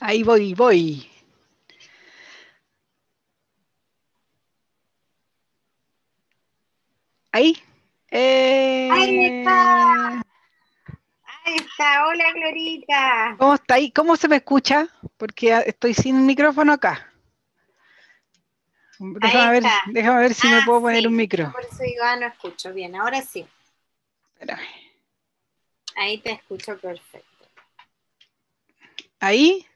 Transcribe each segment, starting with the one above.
Ahí voy, voy. Ahí. Eh, Ahí está. Ahí está. Hola, Glorita. ¿Cómo está ahí? ¿Cómo se me escucha? Porque estoy sin micrófono acá. Déjame ver, déjame ver si me Ah, puedo poner sí. un micro. Por eso digo, ah, no escucho bien. Ahora sí. Espérame. Ahí te escucho perfecto. Ahí.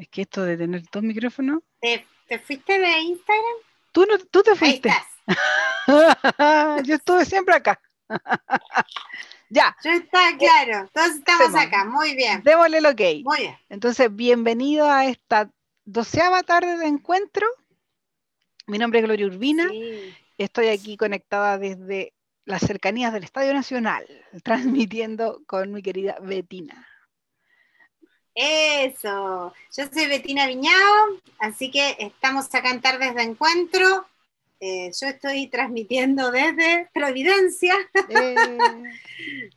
Es que esto de tener dos micrófonos. ¿Te, te fuiste de Instagram? Tú, no, tú te Ahí fuiste. estás. Yo estuve siempre acá. ya, Yo está claro. Todos estamos acá. Muy bien. démosle el ok. Muy bien. Entonces, bienvenido a esta doceava tarde de encuentro. Mi nombre es Gloria Urbina. Sí. Estoy aquí conectada desde las cercanías del Estadio Nacional, transmitiendo con mi querida Betina. Eso. Yo soy Betina Viñao, así que estamos acá en Tardes de Encuentro. Eh, yo estoy transmitiendo desde Providencia, Eh,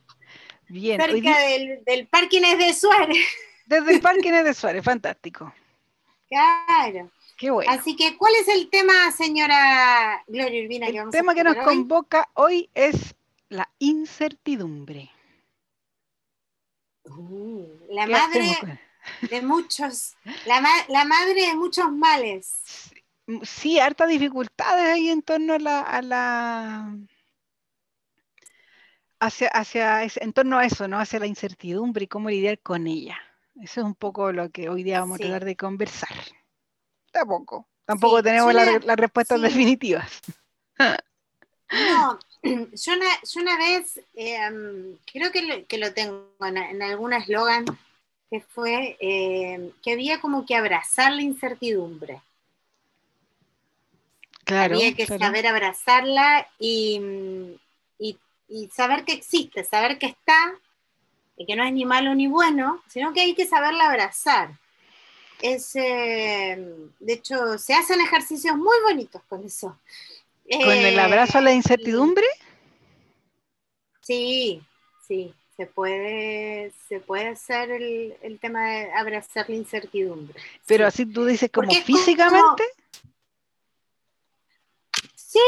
Bien, cerca di- del, del Parque Inés de Suárez. desde el Parque Inés de Suárez, fantástico. Claro. Qué bueno. Así que, ¿cuál es el tema, señora Gloria Urbina, que El vamos tema a que nos hoy? convoca hoy es la incertidumbre. Uh, la ¿Qué madre de muchos, la, ma- la madre de muchos males. Sí, hartas dificultades ahí en torno a la, a la hacia, hacia ese- en torno a eso, ¿no? Hacia la incertidumbre y cómo lidiar con ella. Eso es un poco lo que hoy día vamos Sí. a tratar de conversar. Tampoco. Tampoco Sí, tenemos la- las respuestas sí. definitivas. No, yo una, yo una vez, eh, creo que lo, que lo tengo en, en algún eslogan, que fue eh, que había como que abrazar la incertidumbre. Claro. había que claro. saber abrazarla y, y- y saber que existe, saber que está, y que no es ni malo ni bueno, sino que hay que saberla abrazar. Es, eh, de hecho, se hacen ejercicios muy bonitos con eso. Con el Eh, abrazo a la incertidumbre. Sí, sí, se puede, se puede hacer el, el tema de abrazar la incertidumbre. Pero sí. así tú dices como Porque es como- físicamente. Sí,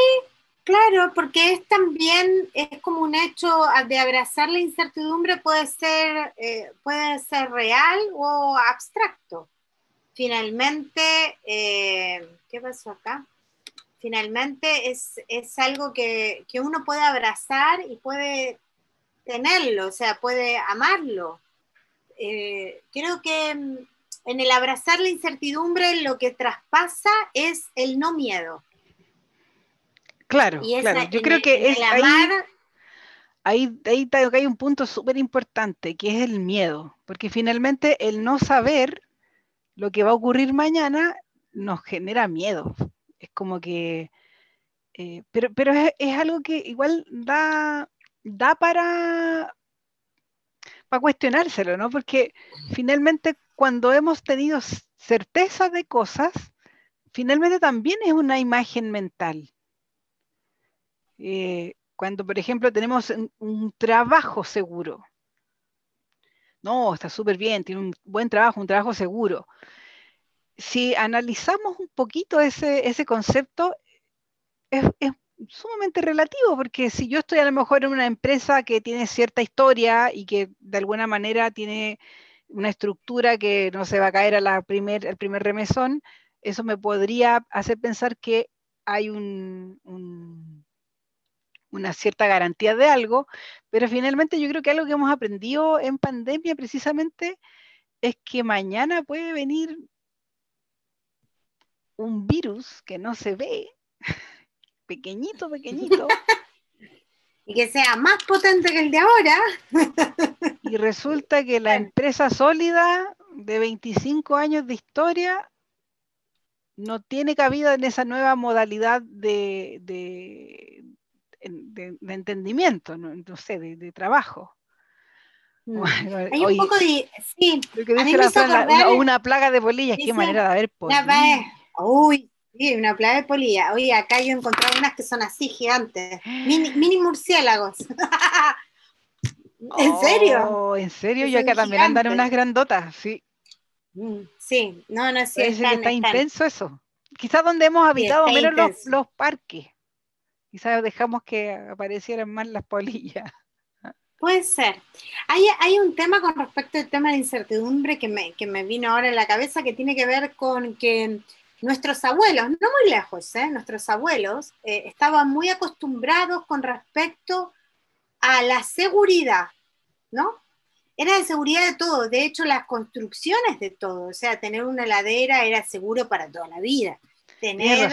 claro, porque es también, es como un hecho de abrazar la incertidumbre, puede ser, eh, puede ser real o abstracto. Finalmente, eh, ¿qué pasó acá? Finalmente es, es algo que, que uno puede abrazar y puede tenerlo, o sea, puede amarlo. Eh, creo que mm, en el abrazar la incertidumbre lo que traspasa es el no miedo. Claro, Y esa- claro. Yo creo el- que es el ahí, amar, ahí, ahí hay un punto súper importante, que es el miedo, porque finalmente el no saber lo que va a ocurrir mañana nos genera miedo. Como que, eh, pero, pero es, algo que igual da, da para, para cuestionárselo, ¿no? Porque finalmente cuando hemos tenido certeza de cosas, finalmente también es una imagen mental. Eh, cuando, por ejemplo, tenemos un trabajo seguro. No, está súper bien, tiene un buen trabajo, un trabajo seguro. Si analizamos un poquito ese, ese concepto, es, sumamente relativo, porque si yo estoy a lo mejor en una empresa que tiene cierta historia y que de alguna manera tiene una estructura que no se va a caer a primer, al primer remesón, eso me podría hacer pensar que hay un- una cierta garantía de algo, pero finalmente yo creo que algo que hemos aprendido en pandemia precisamente es que mañana puede venir un virus que no se ve, pequeñito, pequeñito, y que sea más potente que el de ahora, y resulta que la empresa sólida de 25 años de historia no tiene cabida en esa nueva modalidad de, de, de- de entendimiento, no, no sé, de, de trabajo. hay un poco de, sí, lo que dice la la- una, plaga de polillas, qué manera de haber uy, sí, una plaga de polilla, oye, acá yo encontré unas que son así gigantes, mini, mini murciélagos, ¿En serio? Oh, ¿En serio? Yo acá también andan unas grandotas, sí. Mm, sí, no, no, sí. está intenso eso. Quizás donde hemos habitado menos los, los, parques. Quizás dejamos que aparecieran más las polillas. Puede ser. Hay, hay, un tema con respecto al tema de incertidumbre que me, que me vino ahora en la cabeza que tiene que ver con que nuestros abuelos, no muy lejos, ¿eh? nuestros abuelos eh, estaban muy acostumbrados con respecto a la seguridad, ¿no? Era de seguridad de todo, de hecho las construcciones de todo, o sea, tener una heladera era seguro para toda la vida, tener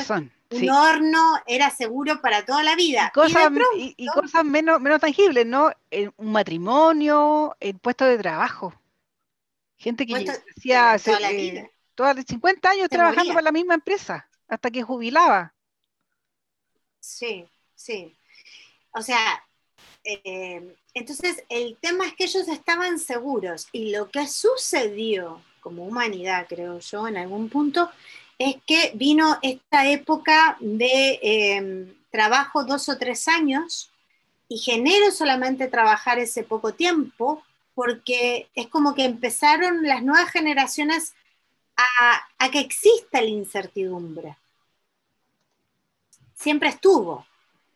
un horno era seguro para toda la vida. Y cosas, menos, menos tangibles, ¿no? Un matrimonio, el puesto de trabajo. Gente que decía, toda la vida todas 50 años trabajando para la misma empresa, hasta que jubilaba. Sí, sí. O sea, eh, entonces el tema es que ellos estaban seguros y lo que sucedió como humanidad, creo yo, en algún punto, es que vino esta época de em, trabajo dos o tres años y genero solamente trabajar ese poco tiempo porque es como que empezaron las nuevas generaciones a, que exista la incertidumbre. Siempre estuvo,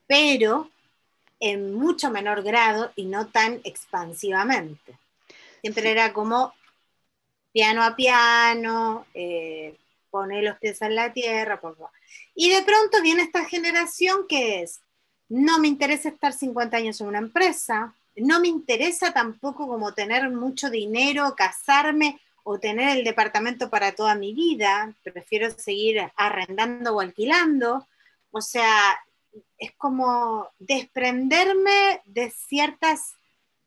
pero en mucho menor grado y no tan expansivamente. Siempre era como piano a piano, eh, poner los pies en la tierra, por Y de pronto viene esta generación que es, no me interesa estar 50 años en una empresa, no me interesa tampoco como tener mucho dinero, casarme o tener el departamento para toda mi vida, prefiero seguir arrendando o alquilando. O sea, es como desprenderme de ciertas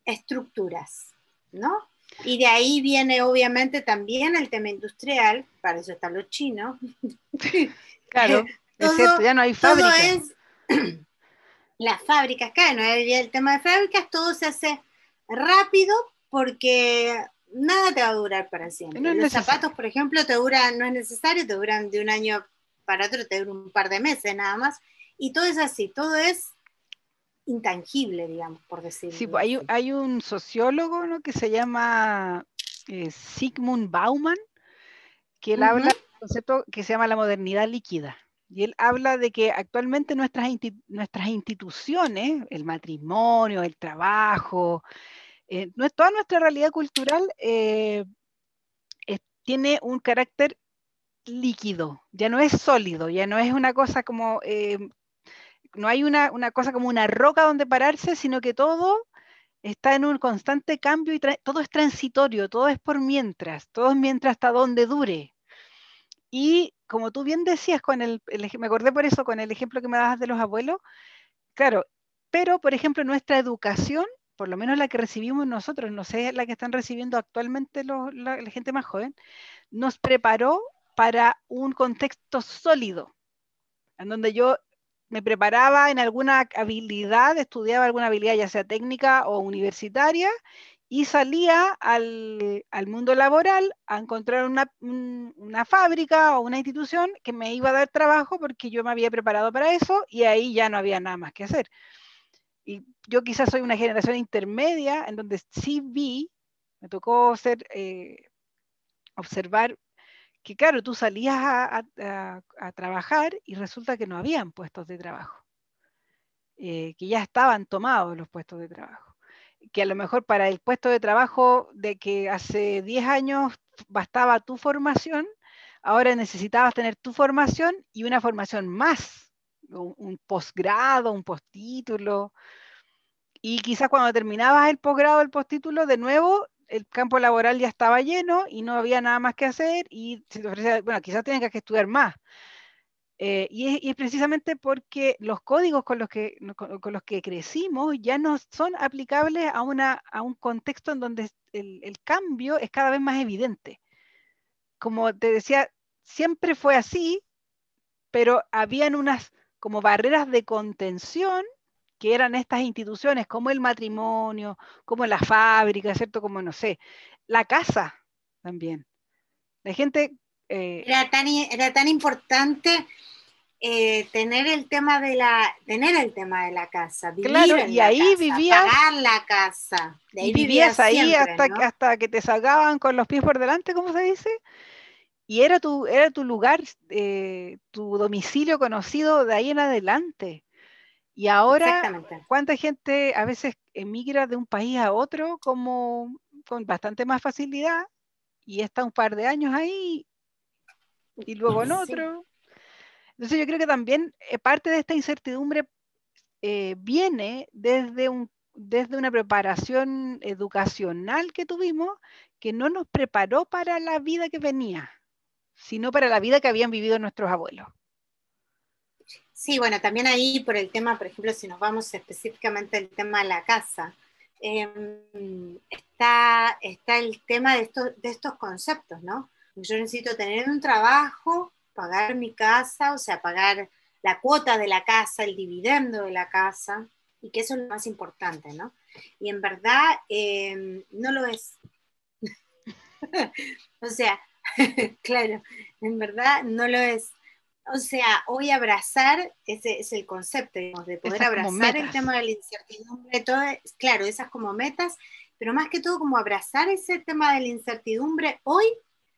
estructuras, ¿no? Y de ahí viene obviamente también el tema industrial, para eso están los chinos. Claro, es cierto, ya no hay fábricas. las fábricas, claro, no hay el tema de fábricas, todo se hace rápido porque nada te va a durar para siempre. Los zapatos, por ejemplo, te duran, no es necesario, te duran de un año para otro, te duran un par de meses nada más. Y todo es así, todo es intangible, digamos, por decirlo. Sí, hay, hay, un sociólogo ¿no? que se llama eh, Sigmund Bauman, que él habla de un concepto que se llama la modernidad líquida. Y él habla de que actualmente nuestras, nuestras instituciones, el matrimonio, el trabajo, eh, toda nuestra realidad cultural eh, tiene un carácter líquido, ya no es sólido, ya no es una cosa como, eh, no hay una, cosa como una roca donde pararse, sino que todo está en un constante cambio y todo es transitorio, todo es por mientras, todo es mientras hasta donde dure. Y como tú bien decías, con el, me acordé por eso con el ejemplo que me dabas de los abuelos, claro, pero por ejemplo nuestra educación por lo menos la que recibimos nosotros, no sé la que están recibiendo actualmente la, gente más joven, nos preparó para un contexto sólido, en donde yo me preparaba en alguna habilidad, estudiaba alguna habilidad ya sea técnica o universitaria, y salía al, mundo laboral a encontrar una, una, fábrica o una institución que me iba a dar trabajo porque yo me había preparado para eso y ahí ya no había nada más que hacer y yo quizás soy una generación intermedia en donde sí vi, me tocó ser, eh, observar que claro, tú salías a, trabajar y resulta que no habían puestos de trabajo, eh, que ya estaban tomados los puestos de trabajo, que a lo mejor para el puesto de trabajo de que hace 10 años bastaba tu formación, ahora necesitabas tener tu formación y una formación más, un, posgrado, un postítulo. Y quizás cuando terminabas el posgrado, el postítulo, de nuevo el campo laboral ya estaba lleno y no había nada más que hacer y se te ofrecía, bueno, quizás tienes que estudiar más. Eh, y, es, precisamente porque los códigos con los, que, con, los que crecimos ya no son aplicables a, una, a un contexto en donde el, el, cambio es cada vez más evidente. Como te decía, siempre fue así, pero habían unas como barreras de contención que eran estas instituciones, como el matrimonio, como la fábrica, ¿cierto? Como, no sé, la casa también. La gente... Eh, era, tan, era tan importante eh, tener el tema de la tener el tema de la casa vivir claro y ahí vivías pagar la casa y vivías ahí hasta, hasta que te sacaban con los pies por delante como se dice y era tu era tu lugar eh, tu domicilio conocido de ahí en adelante. Y ahora cuánta gente a veces emigra de un país a otro como con bastante más facilidad y está un par de años ahí y luego en otro entonces yo creo que también eh, parte de esta incertidumbre eh, viene desde, un, desde una preparación educacional que tuvimos que no nos preparó para la vida que venía, sino para la vida que habían vivido nuestros abuelos. Sí, bueno, también ahí por el tema, por ejemplo, si nos vamos específicamente al tema de la casa, em, está, está el tema de estos, de estos conceptos, ¿no? Yo necesito tener un trabajo pagar mi casa, o sea, pagar la cuota de la casa, el dividendo de la casa, y que eso es lo más importante, ¿no? Y en verdad em, no lo es. o sea, claro, en verdad no lo es. O sea, hoy abrazar, ese es el concepto, digamos, de poder abrazar el tema de la incertidumbre, todo, claro, esas como metas, pero más que todo como abrazar ese tema de la incertidumbre, hoy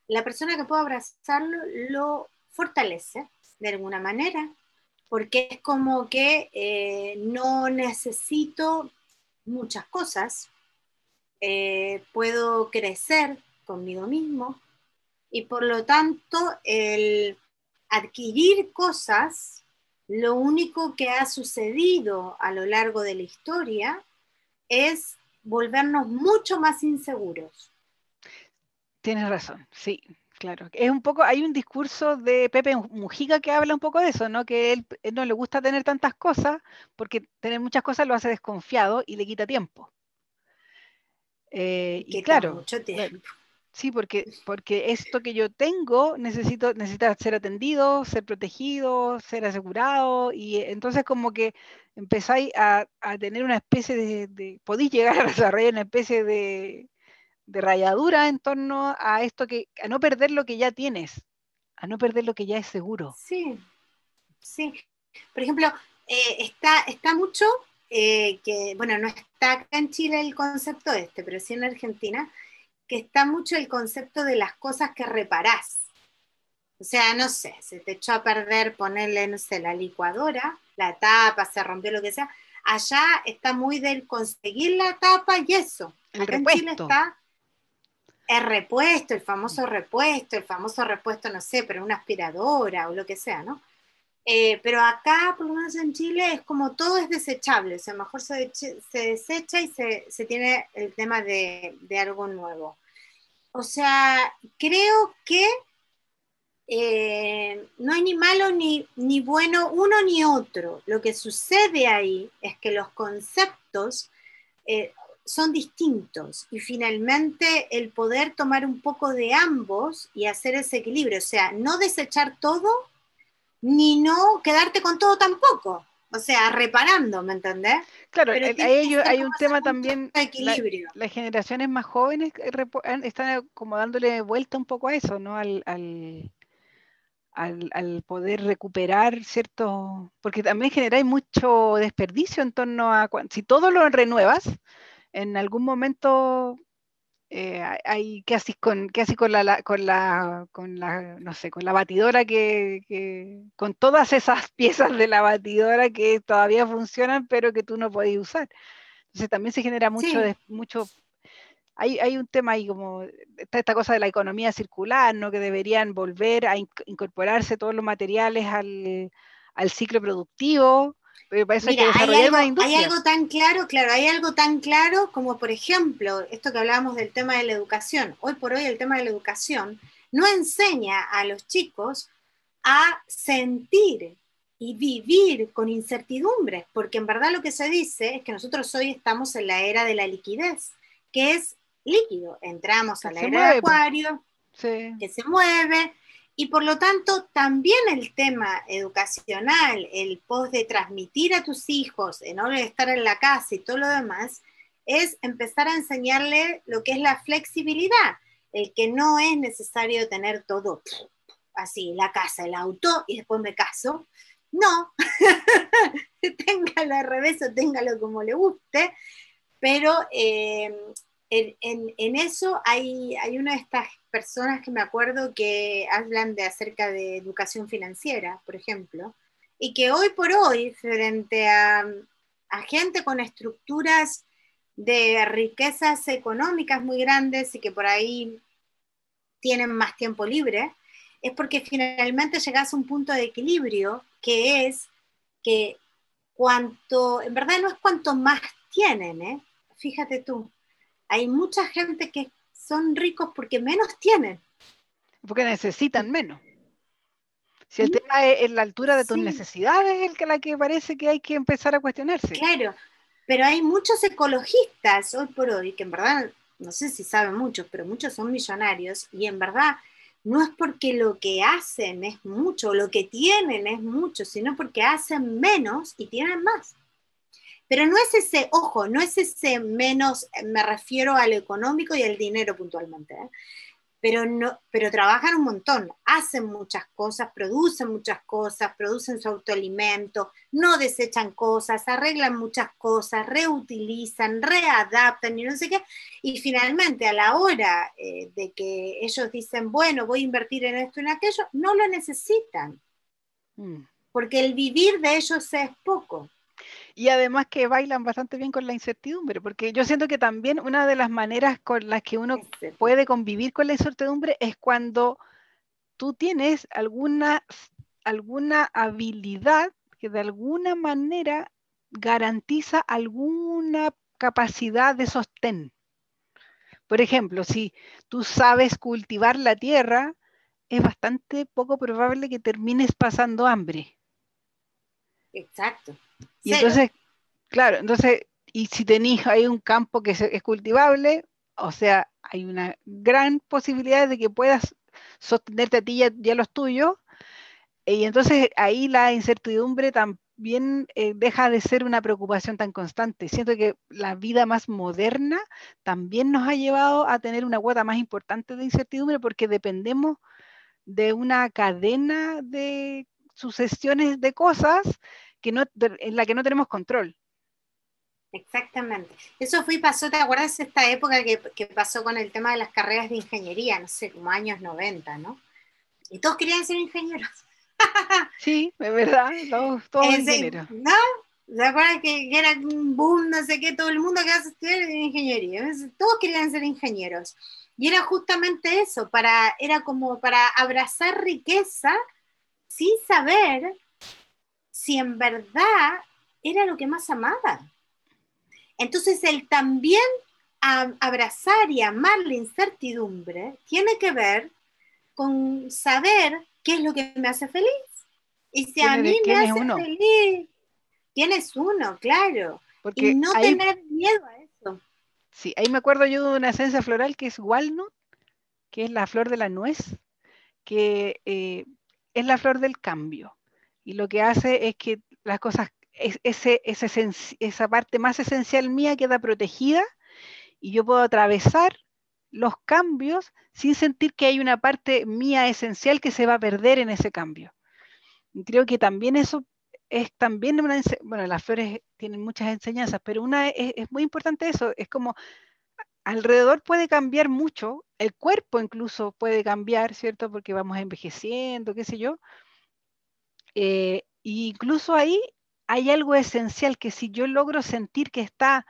la persona que puede abrazarlo lo fortalece de alguna manera, porque es como que eh, no necesito muchas cosas, eh, puedo crecer conmigo mismo y por lo tanto el adquirir cosas, lo único que ha sucedido a lo largo de la historia es volvernos mucho más inseguros. Tienes razón, sí, Claro, es un poco, hay un discurso de Pepe Mujica que habla un poco de eso, ¿no? Que él, no le gusta tener tantas cosas porque tener muchas cosas lo hace desconfiado y le quita tiempo. Eh, y claro, mucho tiempo. Sí, porque, porque esto que yo tengo necesito, necesita ser atendido, ser protegido, ser asegurado, y entonces como que empezáis a, tener una especie de, de, podéis llegar a desarrollar una especie de, de rayadura en torno a esto que, a no perder lo que ya tienes, a no perder lo que ya es seguro. Sí, sí. Por ejemplo, eh, está, está mucho eh, que, bueno, no está acá en Chile el concepto este, pero sí en Argentina, que está mucho el concepto de las cosas que reparás. O sea, no sé, se te echó a perder ponerle, no sé, la licuadora, la tapa, se rompió lo que sea. Allá está muy del conseguir la tapa y eso. Acá en Chile está el repuesto, el famoso repuesto, el famoso repuesto, no sé, pero una aspiradora o lo que sea, ¿no? Eh, pero acá, por lo menos en Chile, es como todo es desechable, o sea, mejor se, se desecha y se, se, tiene el tema de, de, algo nuevo. O sea, creo que eh, no hay ni malo ni, ni bueno uno ni otro. Lo que sucede ahí es que los conceptos eh, son distintos. Y finalmente el poder tomar un poco de ambos y hacer ese equilibrio, o sea, no desechar todo ni no quedarte con todo tampoco, o sea, reparando, ¿me entendés? Claro, hay, hay, un tema también, equilibrio. las generaciones más jóvenes están como dándole vuelta un poco a eso, ¿no? Al, al, al, poder recuperar cierto, porque también generáis mucho desperdicio en torno a, si todo lo renuevas, en algún momento eh, hay qué haces con qué con la, con la con la no sé con la batidora que, con todas esas piezas de la batidora que todavía funcionan pero que tú no podés usar entonces también se genera mucho mucho hay, hay, un tema ahí como esta cosa de la economía circular no que deberían volver a incorporarse todos los materiales al, al ciclo productivo hay algo, tan claro, claro, hay algo tan claro como, por ejemplo, esto que hablábamos del tema de la educación. Hoy por hoy el tema de la educación no enseña a los chicos a sentir y vivir con incertidumbres, porque en verdad lo que se dice es que nosotros hoy estamos en la era de la liquidez, que es líquido. Entramos a la era de acuario, que se mueve, y por lo tanto, también el tema educacional, el post de transmitir a tus hijos, en hora de estar en la casa y todo lo demás, es empezar a enseñarle lo que es la flexibilidad, el que no es necesario tener todo así, la casa, el auto y después me caso, No, téngalo al revés o téngalo como le guste, pero eh, en, eso hay, una de estas personas que me acuerdo que hablan de acerca de educación financiera, por ejemplo, y que hoy por hoy, frente a, a gente con estructuras de riquezas económicas muy grandes y que por ahí tienen más tiempo libre, es porque finalmente llegas a un punto de equilibrio que es que cuanto, en verdad no es cuanto más tienen, ¿eh? fíjate tú, hay mucha gente que son ricos porque menos tienen. Porque necesitan menos. Si el tema es, la altura de tus necesidades, el que la que parece que hay que empezar a cuestionarse. Claro, pero hay muchos ecologistas hoy por hoy que en verdad, no sé si saben muchos, pero muchos son millonarios y en verdad no es porque lo que hacen es mucho, lo que tienen es mucho, sino porque hacen menos y tienen más. Pero no es ese, ojo, no es ese menos, me refiero al económico y al dinero puntualmente. ¿eh? pero, no, pero trabajan un montón, hacen muchas cosas, producen muchas cosas, producen su autoalimento, no desechan cosas, arreglan muchas cosas, reutilizan, readaptan y no sé qué. Y finalmente a la hora eh, de que ellos dicen, bueno, voy a invertir en esto y en aquello, no lo necesitan. Mm. Porque el vivir de ellos es poco y además que bailan bastante bien con la incertidumbre, porque yo siento que también una de las maneras con las que uno puede convivir con la incertidumbre es cuando tú tienes alguna, alguna habilidad que de alguna manera garantiza alguna capacidad de sostén. Por ejemplo, si tú sabes cultivar la tierra, es bastante poco probable que termines pasando hambre. Exacto. Y entonces, claro, entonces, y si tenéis ahí un campo que es, cultivable, o sea, hay una gran posibilidad de que puedas sostenerte a ti y a, los tuyos, y entonces ahí la incertidumbre también eh, deja de ser una preocupación tan constante. Siento que la vida más moderna también nos ha llevado a tener una cuota más importante de incertidumbre porque dependemos de una cadena de sucesiones de cosas que no, en la que no tenemos control. Exactamente. Eso fue y pasó, ¿te acuerdas esta época que, pasó con el tema de las carreras de ingeniería? No sé, como años 90, ¿no? Y todos querían ser ingenieros. sí, es verdad, todos, todos ingenieros. ¿No? ¿Se acuerdan que, era un boom, no sé qué, todo el mundo que a estudiar ingeniería? Todos querían ser ingenieros. Y era justamente eso, para, era como para abrazar riqueza sin saber si en verdad era lo que más amaba. Entonces, el también abrazar y amar la incertidumbre tiene que ver con saber qué es lo que me hace feliz. Y si a mí me hace feliz, tienes uno, claro. y no tener miedo a eso. Sí, ahí me acuerdo yo de una esencia floral que es walnut, que es la flor de la nuez, que eh, es la flor del cambio y lo que hace es que las cosas, ese, esa parte más esencial mía queda protegida y yo puedo atravesar los cambios sin sentir que hay una parte mía esencial que se va a perder en ese cambio. creo que también eso es también una, bueno, las flores tienen muchas enseñanzas, pero una es, es muy importante eso, es como alrededor puede cambiar mucho, el cuerpo incluso puede cambiar, ¿cierto? Porque vamos envejeciendo, qué sé yo, eh, incluso ahí hay algo esencial que si yo logro sentir que está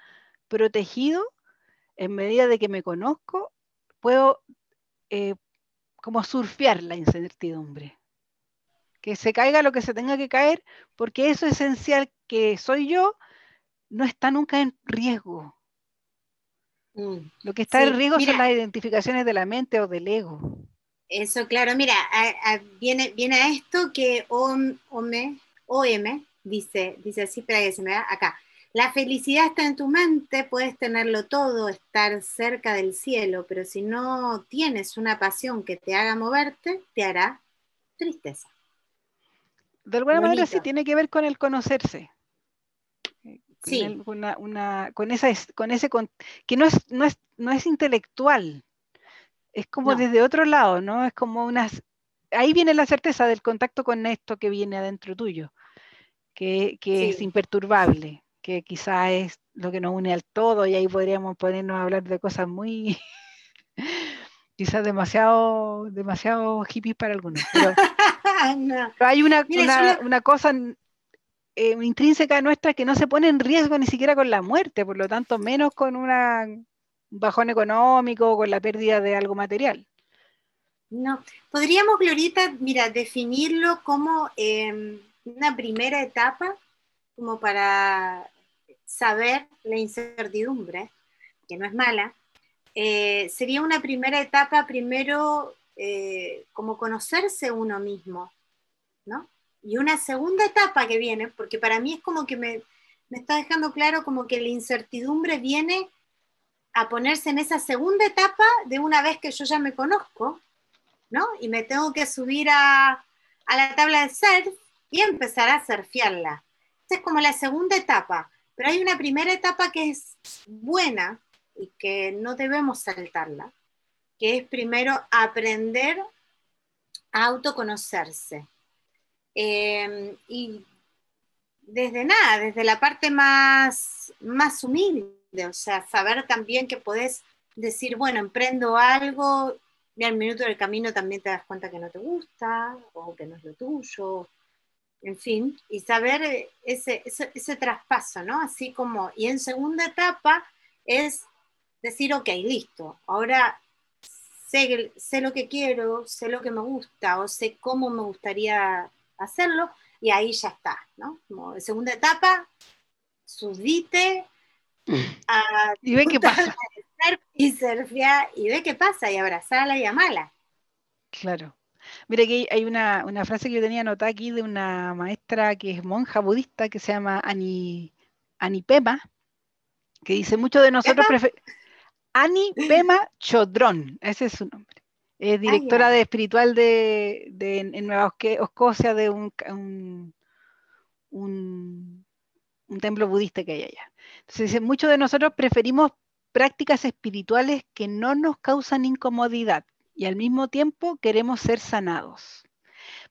protegido, en medida de que me conozco, puedo eh, como surfear la incertidumbre. Que se caiga lo que se tenga que caer, porque eso esencial que soy yo no está nunca en riesgo. Mm, lo que está en riesgo son las identificaciones de la mente o del ego. Eso, claro, mira, viene, viene a esto que OM, OM dice, dice así, espera que se me da acá. La felicidad está en tu mente, puedes tenerlo todo, estar cerca del cielo, pero si no tienes una pasión que te haga moverte, te hará tristeza. De alguna manera sí tiene que ver con el conocerse. Sí. Con, con, esa, con ese, que no es, no es, no es intelectual, es como desde otro lado, ¿no? Es como unas... Ahí viene la certeza del contacto con esto que viene adentro tuyo. que, es imperturbable, que quizás es lo que nos une al todo y ahí podríamos ponernos a hablar de cosas muy, quizás demasiado, demasiado hippies para algunos. Pero, hay una, una, cosa eh, intrínseca nuestra que no se pone en riesgo ni siquiera con la muerte, por lo tanto menos con una, un bajón económico, con la pérdida de algo material. No, podríamos, Glorita, mira, definirlo como em, una primera etapa, como para saber la incertidumbre, que no es mala. Eh, sería una primera etapa, primero, eh, como conocerse uno mismo, ¿no? Y una segunda etapa que viene, porque para mí es como que me, me está dejando claro como que la incertidumbre viene a ponerse en esa segunda etapa de una vez que yo ya me conozco, ¿no? Y me tengo que subir a, la tabla de surf y empezar a surfearla. Esta es como la segunda etapa, pero hay una primera etapa que es buena y que no debemos saltarla, que es primero aprender a autoconocerse. Em, y desde nada, desde la parte más, más humilde, o sea, saber también que podés decir, bueno, emprendo algo y al minuto del camino también te das cuenta que no te gusta o que no es lo tuyo, en fin, y saber eh, ese, ese, traspaso, ¿no? Así como, y en segunda etapa es decir, ok, listo, ahora sé, sé lo que quiero, sé lo que me gusta o sé cómo me gustaría hacerlo y ahí ya está, ¿no? Como segunda etapa, subite a, y ve qué pasa y surfear y ve qué pasa y abrazarla y amarla. Claro. Mira que hay una, frase que yo tenía anotada aquí de una maestra que es monja budista que se llama Ani, Pema, que dice, muchos de nosotros preferimos... Ani Pema Chodrón, ese es su nombre. Es directora de espiritual de, en Nueva Escocia de un, un, un, templo budista que hay allá. Muchos de nosotros preferimos prácticas espirituales que no nos causan incomodidad y al mismo tiempo queremos ser sanados.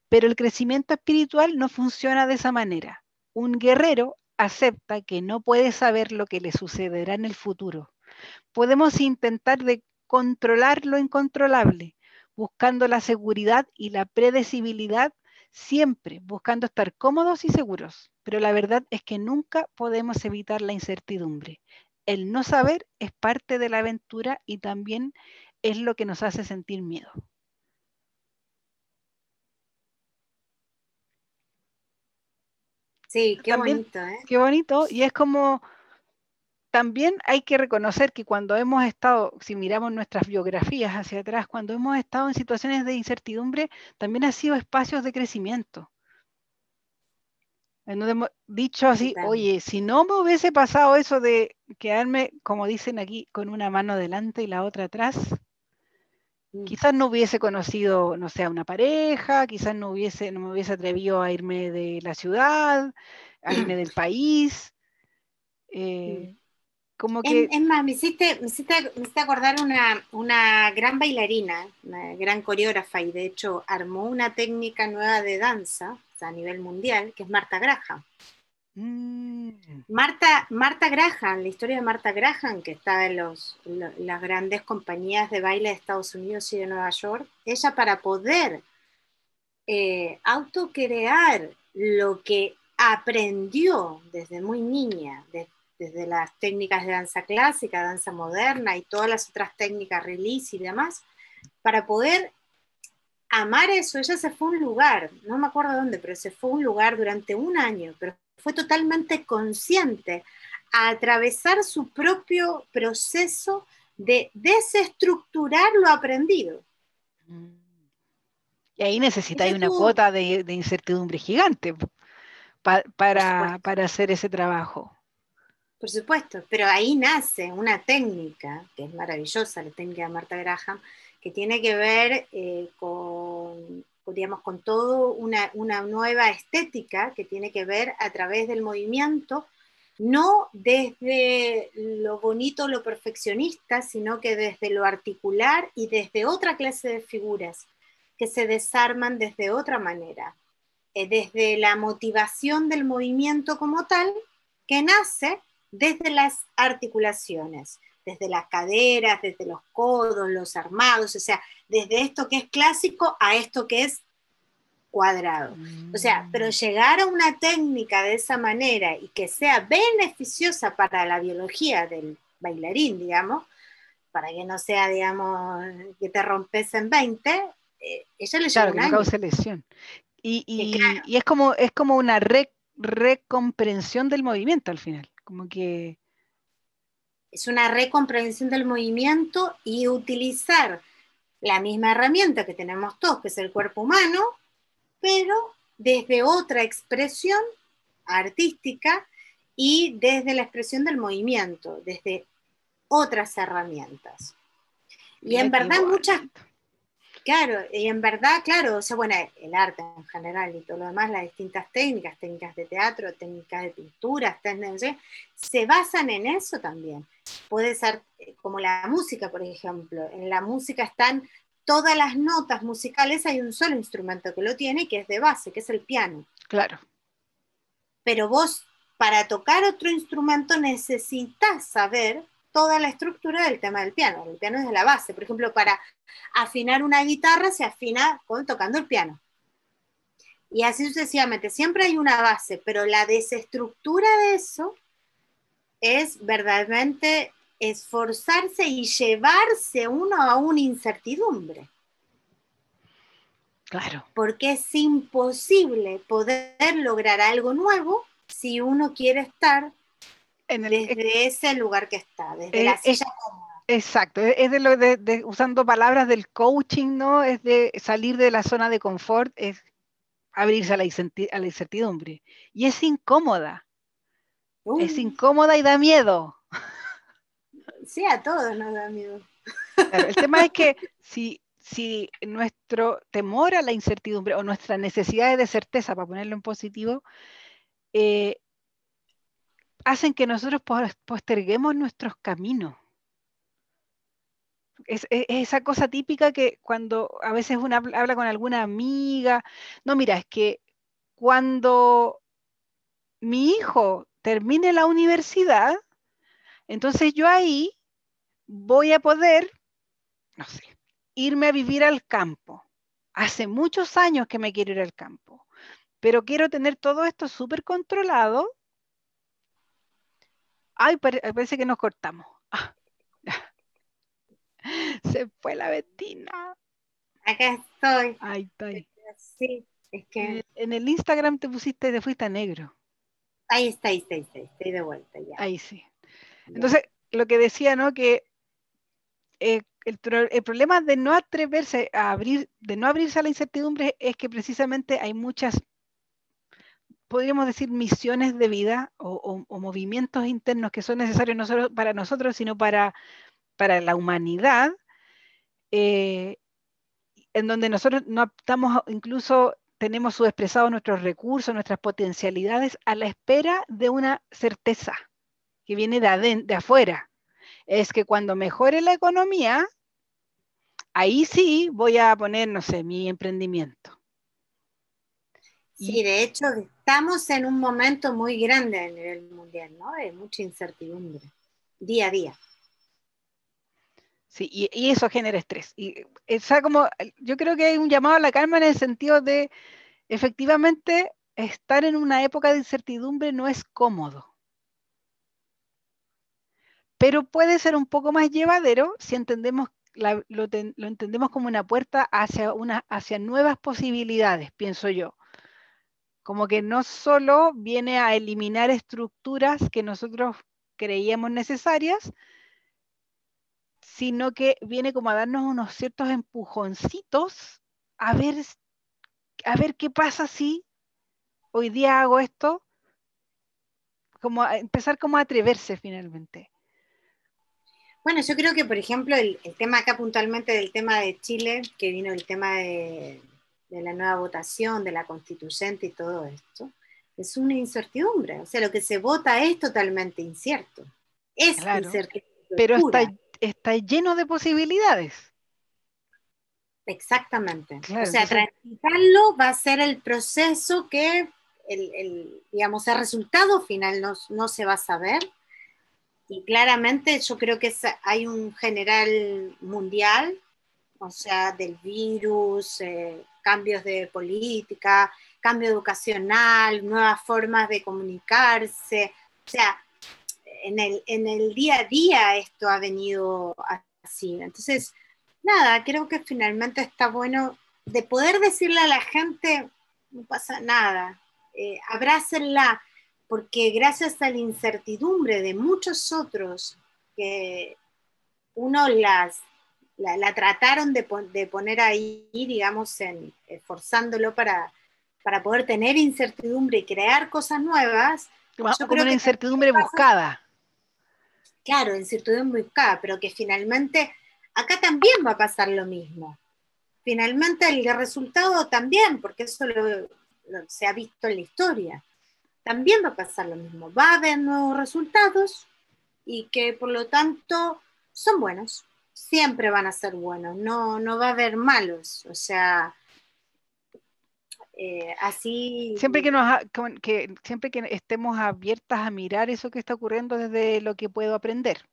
Pero el crecimiento espiritual no funciona de esa manera. Un guerrero acepta que no puede saber lo que le sucederá en el futuro. Podemos intentar de controlar lo incontrolable, buscando la seguridad y la predecibilidad siempre, buscando estar cómodos y seguros. Pero la verdad es que nunca podemos evitar la incertidumbre el no saber es parte de la aventura y también es lo que nos hace sentir miedo. Sí, qué bonito, ¿eh? Qué bonito. Y es como, también hay que reconocer que cuando hemos estado, si miramos nuestras biografías hacia atrás, cuando hemos estado en situaciones de incertidumbre, también ha sido espacios de crecimiento hemos dicho así, oye, si no me hubiese pasado eso de quedarme, como dicen aquí, con una mano delante y la otra atrás, mm. quizás no hubiese conocido, no sé, a una pareja, quizás no hubiese, no me hubiese atrevido a irme de la ciudad, a irme del país. Eh, mm. como que... Es, más, me hiciste, me hiciste, acordar una, una gran bailarina, una gran coreógrafa, y de hecho armó una técnica nueva de danza a nivel mundial, que es Marta Graham. Mm. Marta, Marta Graham, la historia de Marta Graham, que está en los, las grandes compañías de baile de Estados Unidos y de Nueva York, ella para poder eh, autocrear lo que aprendió desde muy niña, desde las técnicas de danza clásica, danza moderna y todas las otras técnicas release y demás, para poder amar eso, ella se fue a un lugar, no me acuerdo dónde, pero se fue a un lugar durante un año, pero fue totalmente consciente a atravesar su propio proceso de desestructurar lo aprendido. Y ahí necesitáis una cuota de, incertidumbre gigante para, para hacer ese trabajo. Por supuesto, pero ahí nace una técnica, que es maravillosa, la técnica de Marta Graham, que tiene que ver eh, con, digamos, con todo una, nueva estética que tiene que ver a través del movimiento, no desde lo bonito, lo perfeccionista, sino que desde lo articular y desde otra clase de figuras que se desarman desde otra manera. eh, desde la motivación del movimiento como tal, que nace desde las articulaciones, desde las caderas, desde los codos, los armados, o sea, desde esto que es clásico a esto que es cuadrado. O sea, pero mm. llegar a una técnica de esa manera y que sea beneficiosa para la biología del bailarín, digamos, para que no sea, digamos, que te rompes en 20, eh, ella le Claro, que no cause lesión. Y, es, como, es como una recomprensión del movimiento al final, como que... Es una recomprensión del movimiento y utilizar la misma herramienta que tenemos todos, que es el cuerpo humano, pero desde otra expresión artística y desde la expresión del movimiento, desde otras herramientas. Y en verdad muchas, claro, y en verdad, claro, o sea, bueno, el arte en general y todo lo demás, las distintas técnicas, técnicas de teatro, técnicas de pintura, se basan en eso también. Puede ser eh, como la música, por ejemplo. En la música están todas las notas musicales, hay un solo instrumento que lo tiene, que es de base, que es el piano. Claro. Pero vos, para tocar otro instrumento, necesitas saber toda la estructura del tema del piano. El piano es de la base. Por ejemplo, para afinar una guitarra se afina con tocando el piano. Y así sucesivamente. Siempre hay una base, pero la desestructura de eso es verdaderamente esforzarse y llevarse uno a una incertidumbre. Claro. Porque es imposible poder lograr algo nuevo si uno quiere estar desde ese lugar que está, desde la silla cómoda. Exacto, es de lo de, usando palabras del coaching, ¿no? Es de salir de la zona de confort, es abrirse a la, incertidumbre. Y es incómoda. Es incómoda y da miedo. Sí, a todos nos da miedo. el tema es que si, si nuestro temor a la incertidumbre o nuestras necesidades de certeza, para ponerlo en positivo, eh, hacen que nosotros posterguemos nuestros caminos. Es, esa cosa típica que cuando a veces uno habla con alguna amiga, no, mira, es que cuando mi hijo termine la universidad, entonces yo ahí voy a poder, no sé, irme a vivir al campo. Hace muchos años que me quiero ir al campo, pero quiero tener todo esto súper controlado Ay, parece que nos cortamos. Ah, Se fue la Betina. Acá estoy. Ahí está. Sí, es que. En el Instagram te pusiste, te fuiste a negro. Ahí está, ahí está, ahí está, estoy de vuelta ya. Ahí sí. Entonces, lo que decía, ¿no? Que eh, el, el, problema de no atreverse a abrir, de no abrirse a la incertidumbre es que precisamente hay muchas podríamos decir, misiones de vida o, movimientos internos que son necesarios no solo para nosotros, sino para, para la humanidad, eh, en donde nosotros no estamos, incluso tenemos subexpresados nuestros recursos, nuestras potencialidades, a la espera de una certeza que viene de, de afuera. Es que cuando mejore la economía, ahí sí voy a poner, no sé, mi emprendimiento. Sí, de hecho, estamos en un momento muy grande a nivel mundial, ¿no? De mucha incertidumbre, día a día. Sí, y, eso genera estrés. Y como, yo creo que hay un llamado a la calma en el sentido de, efectivamente, estar en una época de incertidumbre no es cómodo. Pero puede ser un poco más llevadero si entendemos lo, lo, entendemos como una puerta hacia, una, hacia nuevas posibilidades, pienso yo como que no solo viene a eliminar estructuras que nosotros creíamos necesarias, sino que viene como a darnos unos ciertos empujoncitos a ver, a ver qué pasa si hoy día hago esto, como empezar como a atreverse finalmente. Bueno, yo creo que, por ejemplo, el tema acá puntualmente del tema de Chile, que vino el tema de, de la nueva votación, de la constituyente y todo esto, es una incertidumbre. O sea, lo que se vota es totalmente incierto. Es incertidumbre. Pero está, está, lleno de posibilidades. Exactamente. o sea, transitarlo va a ser el proceso que, el, digamos, el resultado final no, no, se va a saber. Y claramente yo creo que hay un general mundial, o sea, del virus, eh, cambios de política, cambio educacional, nuevas formas de comunicarse. O sea, en el, en el día a día esto ha venido así. Entonces, nada, creo que finalmente está bueno de poder decirle a la gente, no pasa nada, eh, abrácenla, porque gracias a la incertidumbre de muchos otros que uno las, la, trataron de, poner ahí, digamos, en, esforzándolo para, para poder tener incertidumbre y crear cosas nuevas. Yo creo una incertidumbre buscada. Claro, incertidumbre buscada, pero que finalmente acá también va a pasar lo mismo. Finalmente el resultado también, porque eso se ha visto en la historia, también va a pasar lo mismo. Va a haber nuevos resultados y que por lo tanto son buenos, siempre van a ser buenos, no, no va a haber malos. O sea, eh, así... Siempre que, nos, que, siempre que estemos abiertas a mirar eso que está ocurriendo desde lo que puedo aprender.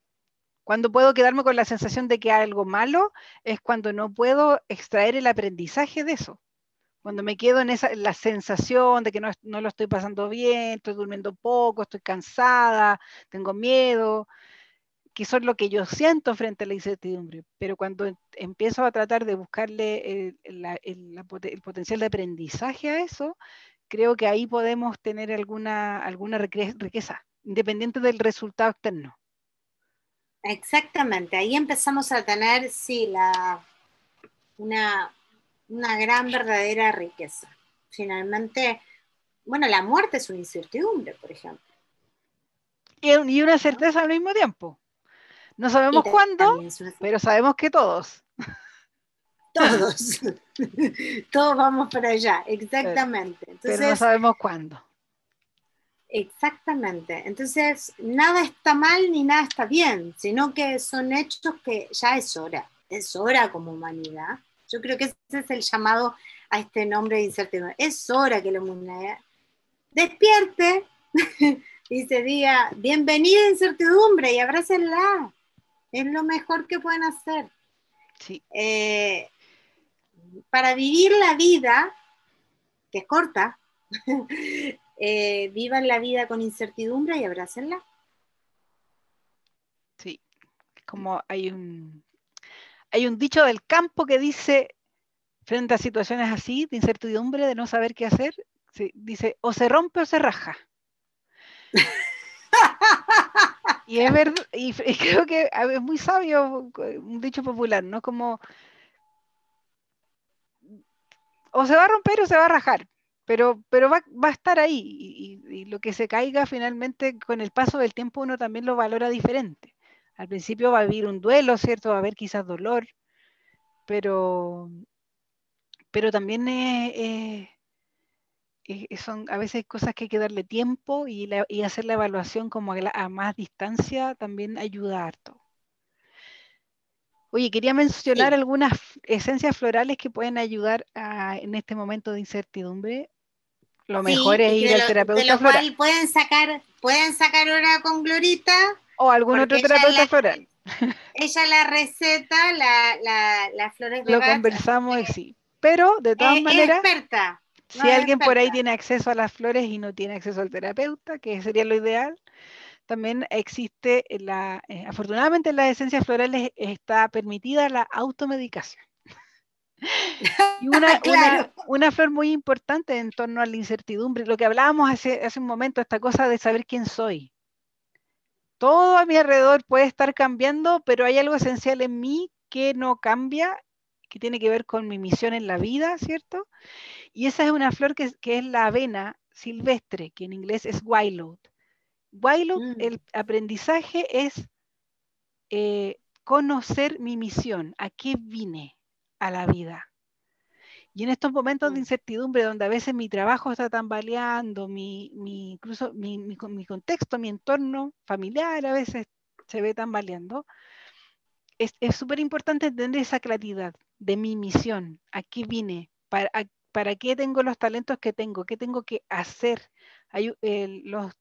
Cuando puedo quedarme con la sensación de que hay algo malo es cuando no puedo extraer el aprendizaje de eso. Cuando me quedo en esa, la sensación de que no, no, lo estoy pasando bien, estoy durmiendo poco, estoy cansada, tengo miedo, que es lo que yo siento frente a la incertidumbre. Pero cuando empiezo a tratar de buscarle el, potencial de aprendizaje a eso, creo que ahí podemos tener alguna, alguna riqueza, independiente del resultado externo. Exactamente, ahí empezamos a tener, sí, la, una, una gran verdadera riqueza. Finalmente, bueno, la muerte es una incertidumbre, por ejemplo. Y, una certeza al mismo tiempo. No sabemos cuándo, pero sabemos que todos. Todos. todos vamos para allá, exactamente. pero no sabemos cuándo. Exactamente. Entonces, nada está mal ni nada está bien, sino que son hechos que ya es hora, es hora como humanidad. Yo creo que ese es el llamado a este nombre de incertidumbre. Es hora que la humanidad despierte y se diga, bienvenida incertidumbre y abrácenla. Es lo mejor que pueden hacer. Sí. Eh, para vivir la vida, que es corta, Eh, vivan la vida con incertidumbre y abrácenla. Sí, como hay un, hay un dicho del campo que dice, frente a situaciones así, de incertidumbre, de no saber qué hacer, dice, o se rompe o se raja. y es verdad, y, creo que es muy sabio un dicho popular, ¿no? Como o se va a romper o se va a rajar pero, pero va, a estar ahí y, lo que se caiga finalmente con el paso del tiempo uno también lo valora diferente. Al principio va a vivir un duelo, ¿cierto? Va a haber quizás dolor, pero, pero también son a veces cosas que hay que darle tiempo y, hacer la evaluación como a, más distancia también ayuda harto. Oye, quería mencionar algunas esencias florales que pueden ayudar en este momento de incertidumbre. Lo mejor es ir al terapeuta floral. pueden sacar, pueden sacar una con Glorita. O algún otro terapeuta floral. Ella la receta, la, las flores de Lo conversamos, sí. Pero, de todas maneras, si alguien por ahí tiene acceso a las flores y no tiene acceso al terapeuta, que sería lo ideal, también existe la, eh, afortunadamente en las esencias florales está permitida la automedicación. Y una, flor muy importante en torno a la incertidumbre, lo que hablábamos hace, hace un momento, esta cosa de saber quién soy. Todo a mi alrededor puede estar cambiando, pero hay algo esencial en mí que no cambia, que tiene que ver con mi misión en la vida, ¿cierto? Y esa es una flor que, es la avena silvestre, que en inglés es wild. Wild, mm. el aprendizaje es eh, conocer mi misión, a qué vine a la vida. Y en estos momentos de mm. incertidumbre, donde a veces mi trabajo está tambaleando, mi, mi, incluso mi, mi, contexto, mi entorno familiar a veces se ve tambaleando, es súper importante entender esa claridad. De mi misión. Aquí vine. ¿Para, ¿Para qué tengo los talentos que tengo? ¿Qué tengo que hacer? Hay, los,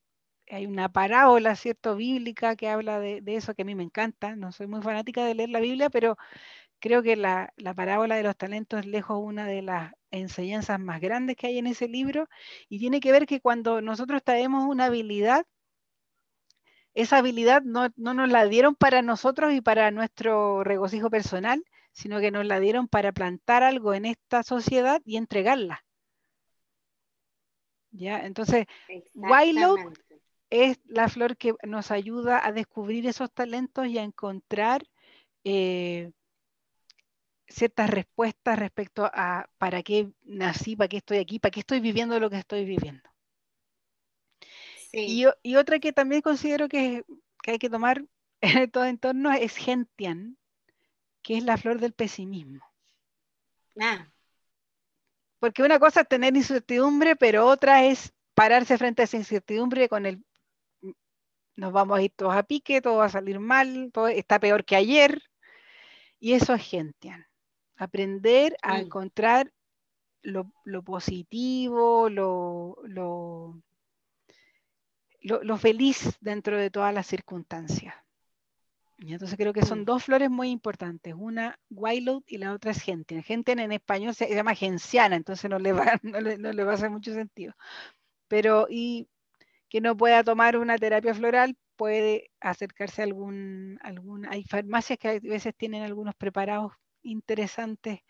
hay una parábola, ¿cierto? Bíblica que habla de, eso que a mí me encanta. No soy muy fanática de leer la Biblia, pero creo que la, la, parábola de los talentos es lejos una de las enseñanzas más grandes que hay en ese libro y tiene que ver que cuando nosotros traemos una habilidad, esa habilidad no, nos la dieron para nosotros y para nuestro regocijo personal, sino que nos la dieron para plantar algo en esta sociedad y entregarla. ¿Ya? Entonces, Wildload es la flor que nos ayuda a descubrir esos talentos y a encontrar eh, ciertas respuestas respecto a para qué nací, para qué estoy aquí, para qué estoy viviendo lo que estoy viviendo. Y, otra que también considero que, hay que tomar en todo entorno es Gentian, que es la flor del pesimismo. Ah. Porque una cosa es tener incertidumbre, pero otra es pararse frente a esa incertidumbre con el nos vamos a ir todos a pique, todo va a salir mal, todo está peor que ayer. Y eso es Gentian. Aprender a encontrar lo, positivo, lo, lo, feliz dentro de todas las circunstancias. Entonces creo que son dos flores muy importantes, una Wildload y la otra es Gentian. Gentian en español se llama genciana, entonces no le va, no le va a hacer mucho sentido. Pero, y que no pueda tomar una terapia floral puede acercarse a algún, algún, hay farmacias que a veces tienen algunos preparados interesantes.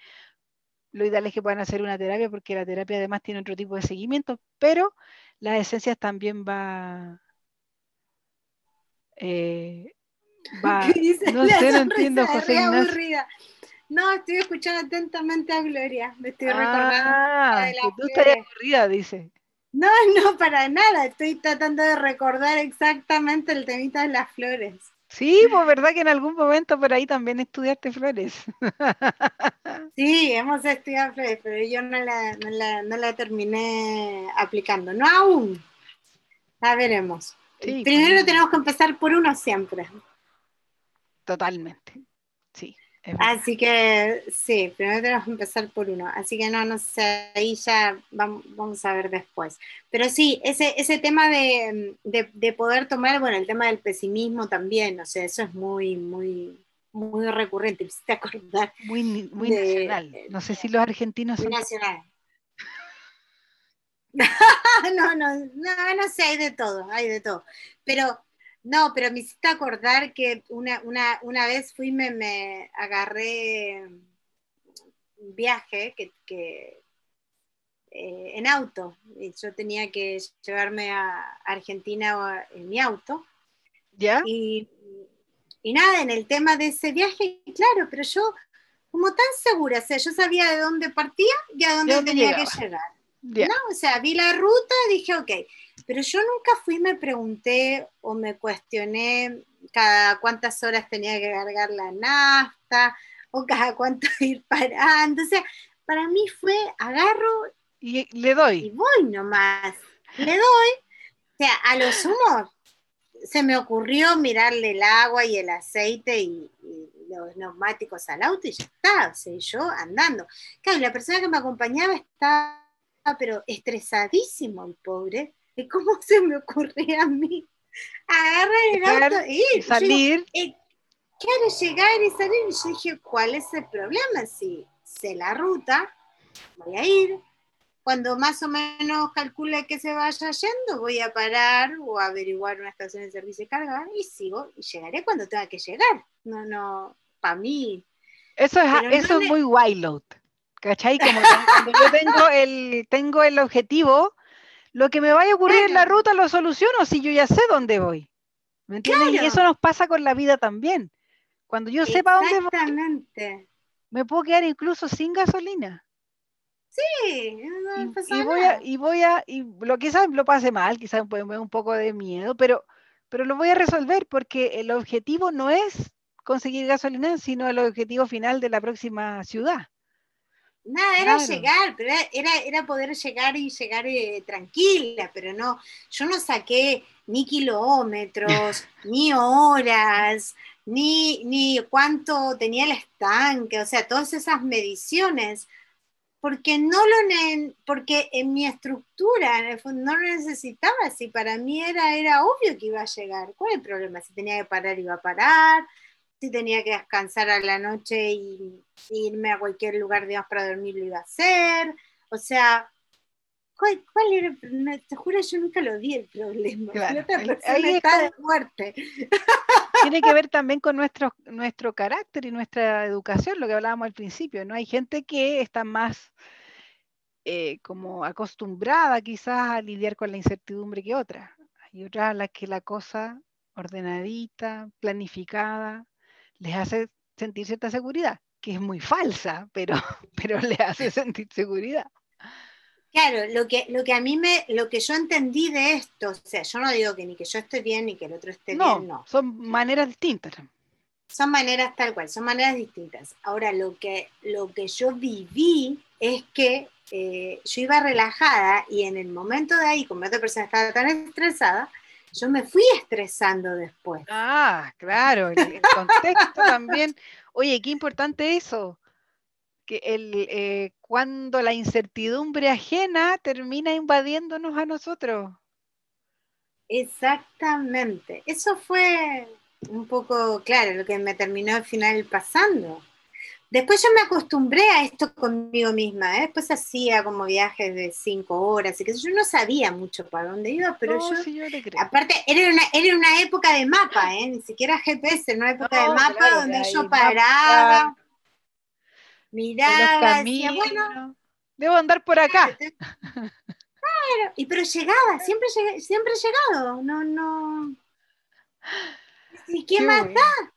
Lo ideal es que puedan hacer una terapia porque la terapia además tiene otro tipo de seguimiento, pero las esencias también va, eh, va no sé, no entiendo, José Ignacio. No, estoy escuchando atentamente a Gloria, me estoy recordando. Ah, que tú estás aburrida, dice. No, no, para nada. Estoy tratando de recordar exactamente el temita de las flores. Sí, pues verdad que en algún momento por ahí también estudiaste flores. Sí, hemos estudiado flores, pero yo no la, no la, terminé aplicando. No aún. La veremos. Primero tenemos que empezar por uno siempre. Totalmente. Así que sí, primero tenemos que empezar por uno. Así que no, no sé, ahí ya vamos, a ver después. Pero sí, ese, ese tema de, poder tomar, bueno, el tema del pesimismo también, o sea, eso es muy, muy, muy recurrente, te acordar. Muy, muy nacional. No sé si los argentinos muy nacional. no, no, no, no sé, hay de todo, hay de todo. Pero no, pero me hiciste acordar que una, una, vez fui, me, me agarré un viaje que, eh, en auto. Y yo tenía que llevarme a Argentina en mi auto. ¿Ya? Y, nada, en el tema de ese viaje, claro, pero yo como tan segura, o sea, yo sabía de dónde partía y a dónde, tenía que llegar. ¿no? O sea, vi la ruta, dije, ok, pero yo nunca fui, me pregunté o me cuestioné cada cuántas horas tenía que cargar la nafta o cada cuánto ir parando. O sea, para mí fue agarro y le doy. Y voy nomás. Le doy. O sea, a lo sumo se me ocurrió mirarle el agua y el aceite y, los neumáticos al auto y ya está. O sea, yo andando. Claro, la persona que me acompañaba estaba pero estresadísimo el pobre. ¿Y cómo se me ocurría a mí? Agarrar el auto y salir. Eh, quiero llegar y salir. Y yo dije, ¿cuál es el problema? Si sé la ruta, voy a ir. Cuando más o menos calcule que se vaya yendo, voy a parar o averiguar una estación de servicio de carga y sigo y llegaré cuando tenga que llegar. No, no, para mí. Eso es, eso es muy wild ¿Cachai? Como cuando yo tengo el, tengo el objetivo, lo que me vaya a ocurrir en la ruta lo soluciono si yo ya sé dónde voy. ¿Me entiendes? Y eso nos pasa con la vida también. Cuando yo sepa dónde voy, me puedo quedar incluso sin gasolina. Sí, y, voy a, y voy a, y lo quizás lo pase mal, quizás me un poco de miedo, pero, pero lo voy a resolver porque el objetivo no es conseguir gasolina, sino el objetivo final de la próxima ciudad. Nada, era llegar, pero era, era poder llegar y llegar eh, tranquila, pero no, yo no saqué ni kilómetros, ni horas, ni, ni cuánto tenía el estanque, o sea, todas esas mediciones, porque no lo porque en mi estructura no lo necesitaba así, para mí era, era obvio que iba a llegar. ¿Cuál es el problema? Si tenía que parar, iba a parar, si tenía que descansar a la noche y, irme a cualquier lugar, digamos, para dormir, lo iba a hacer. O sea, ¿cuál, era? Te juro, yo nunca lo vi el problema. Claro, ahí está de muerte. Tiene que ver también con nuestro, nuestro carácter y nuestra educación, lo que hablábamos al principio. ¿no? Hay gente que está más eh, como acostumbrada quizás a lidiar con la incertidumbre que otra. Hay otras a las que la cosa ordenadita, planificada, les hace sentir cierta seguridad, que es muy falsa, pero, pero les hace sentir seguridad. Claro, lo que, lo que a mí me, lo que yo entendí de esto, o sea, yo no digo que ni que yo esté bien ni que el otro esté bien, no. Son maneras distintas. Son maneras tal cual, son maneras distintas. Ahora, lo que, lo que yo viví es que eh, yo iba relajada y en el momento de ahí, como otra persona estaba tan estresada, yo me fui estresando después. Ah, claro, el, contexto también. Oye, qué importante eso, que el, eh, cuando la incertidumbre ajena termina invadiéndonos a nosotros. Exactamente, eso fue un poco, claro, lo que me terminó al final pasando. Después yo me acostumbré a esto conmigo misma, ¿eh? después hacía como viajes de cinco horas y que yo no sabía mucho para dónde iba, pero yo, aparte era una, era una época de mapa, ¿eh? ni siquiera GPS, era una época de mapa donde yo paraba, miraba, decía, bueno, debo andar por acá. Claro, y pero llegaba, siempre, siempre he llegado, no, no. ¿Y qué, más da?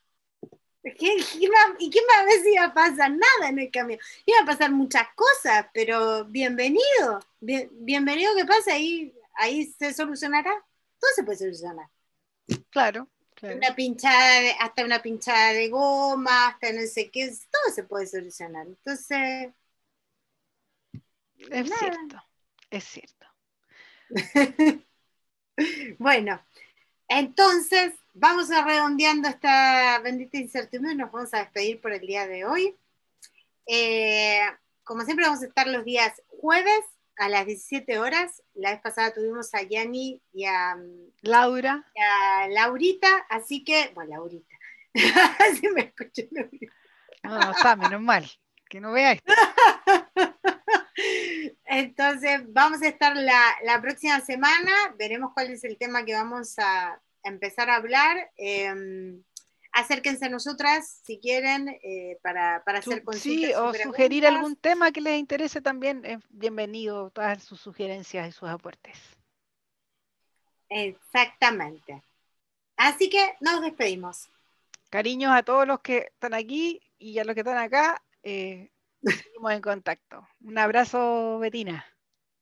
¿Y qué más veces iba a pasar? Nada en el cambio. Iba a pasar muchas cosas, pero bienvenido. bienvenido que pase, ahí, ahí se solucionará. Todo se puede solucionar. Claro. Una pinchada, hasta una pinchada de goma, hasta no sé qué, todo se puede solucionar. Entonces. Es cierto, es cierto. bueno, entonces vamos a redondeando esta bendita incertidumbre, nos vamos a despedir por el día de hoy. Eh, como siempre vamos a estar los días jueves a las 17 horas. La vez pasada tuvimos a Yani y a Laura. Y a Laurita, así que, bueno, Laurita. así me escuché Laurita. No, no está, menos mal, que no vea esto. Entonces, vamos a estar la, la próxima semana, veremos cuál es el tema que vamos a empezar a hablar. Em, acérquense a nosotras si quieren eh, para, para hacer consultas. Sí, o sugerir algún tema que les interese también. Es bienvenido todas sus sugerencias y sus aportes. Exactamente. Así que nos despedimos. Cariños a todos los que están aquí y a los que están acá. Seguimos en contacto. Un abrazo, Betina.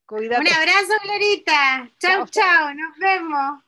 Un abrazo, Glorita. Chau, chau. Nos vemos.